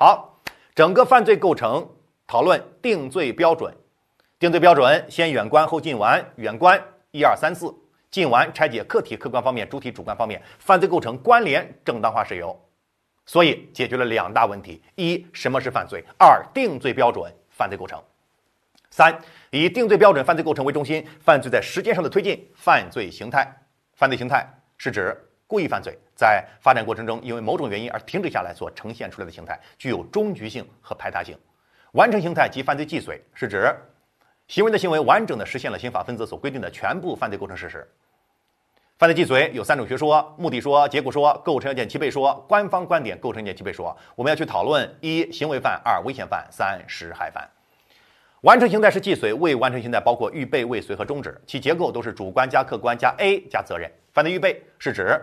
好，整个犯罪构成讨论定罪标准。定罪标准先远观后近玩，远观一二三四，近玩拆解客体客观方面、主体主观方面，犯罪构成关联正当化事由。所以解决了两大问题：一、什么是犯罪；二、定罪标准犯罪构成。三、以定罪标准犯罪构成为中心，犯罪在时间上的推进，犯罪形态。犯罪形态是指故意犯罪在发展过程中因为某种原因而停止下来所呈现出来的形态，具有终局性和排他性。完成形态及犯罪既遂是指行为的行为完整的实现了刑法分则所规定的全部犯罪构成事实。犯罪既遂有三种学说：目的说、结果说、构成要件齐备说。官方观点构成要件齐备说，我们要去讨论一行为犯、二危险犯、三实害犯。完成形态是既遂，未完成形态包括预备、未遂和终止，其结构都是主观加客观加 A 加责任。犯罪预备是指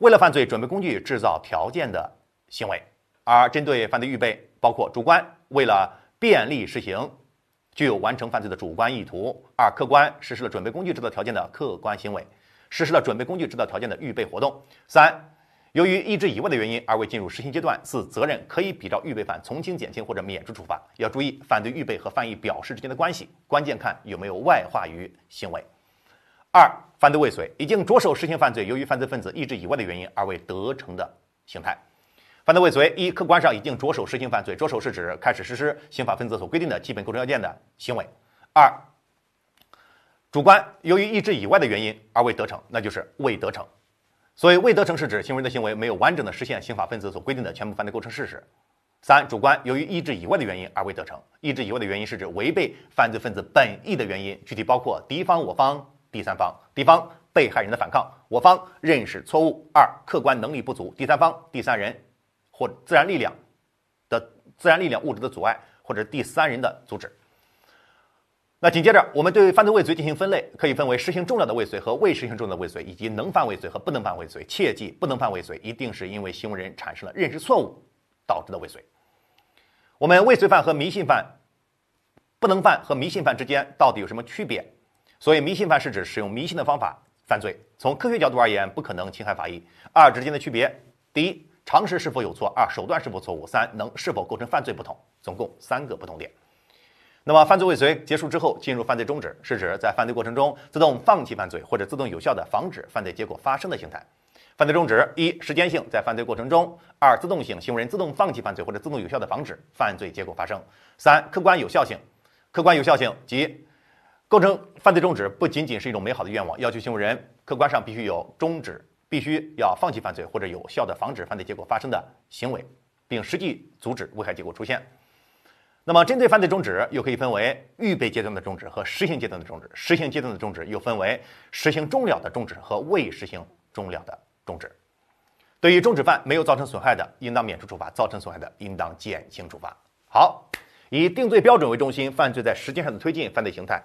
为了犯罪准备工具、制造条件的行为，而针对犯罪预备包括主观为了便利实行，具有完成犯罪的主观意图；二客观实施了准备工具、制造条件的客观行为，实施了准备工具、制造条件的预备活动；三。由于意志以外的原因而未进入实行阶段，四责任可以比照预备犯从轻减轻或者免除处罚。要注意犯罪预备和犯意表示之间的关系，关键看有没有外化于行为。二、犯罪未遂已经着手实行犯罪，由于犯罪分子意志以外的原因而未得逞的形态。犯罪未遂一、客观上已经着手实行犯罪，着手是指开始实施刑法分则所规定的基本构成要件的行为。二、主观由于意志以外的原因而未得逞，那就是未得逞。所以未得逞是指行为人的行为没有完整的实现刑法分则所规定的全部犯罪构成事实。三、主观由于意志以外的原因而未得逞，意志以外的原因是指违背犯罪分子本意的原因，具体包括敌方、我方、第三方。敌方被害人的反抗，我方认识错误。二、客观能力不足，第三方、第三人或自然力量的自然力量物质的阻碍，或者第三人的阻止。那紧接着，我们对犯罪未遂进行分类，可以分为实行重要的未遂和未实行重要的未遂，以及能犯未遂和不能犯未遂。切记，不能犯未遂一定是因为行为人产生了认识错误导致的未遂。我们未遂犯和迷信犯、不能犯和迷信犯之间到底有什么区别？所以，迷信犯是指使用迷信的方法犯罪，从科学角度而言不可能侵害法益。二之间的区别：第一，常识是否有错；二，手段是否错误；三，能是否构成犯罪不同。总共三个不同点。那么，犯罪未遂结束之后，进入犯罪终止，是指在犯罪过程中自动放弃犯罪或者自动有效的防止犯罪结果发生的形态。犯罪终止：一、时间性，在犯罪过程中；二、自动性，行为人自动放弃犯罪或者自动有效的防止犯罪结果发生；三、客观有效性，客观有效性即构成犯罪终止不仅仅是一种美好的愿望，要求行为人客观上必须有终止，必须要放弃犯罪或者有效的防止犯罪结果发生的行为，并实际阻止危害结果出现。那么，针对犯罪终止，又可以分为预备阶段的终止和实行阶段的终止。实行阶段的终止又分为实行终了的终止和未实行终了的终止。对于终止犯没有造成损害的，应当免除处罚；造成损害的，应当减轻处罚。好，以定罪标准为中心，犯罪在时间上的推进，犯罪形态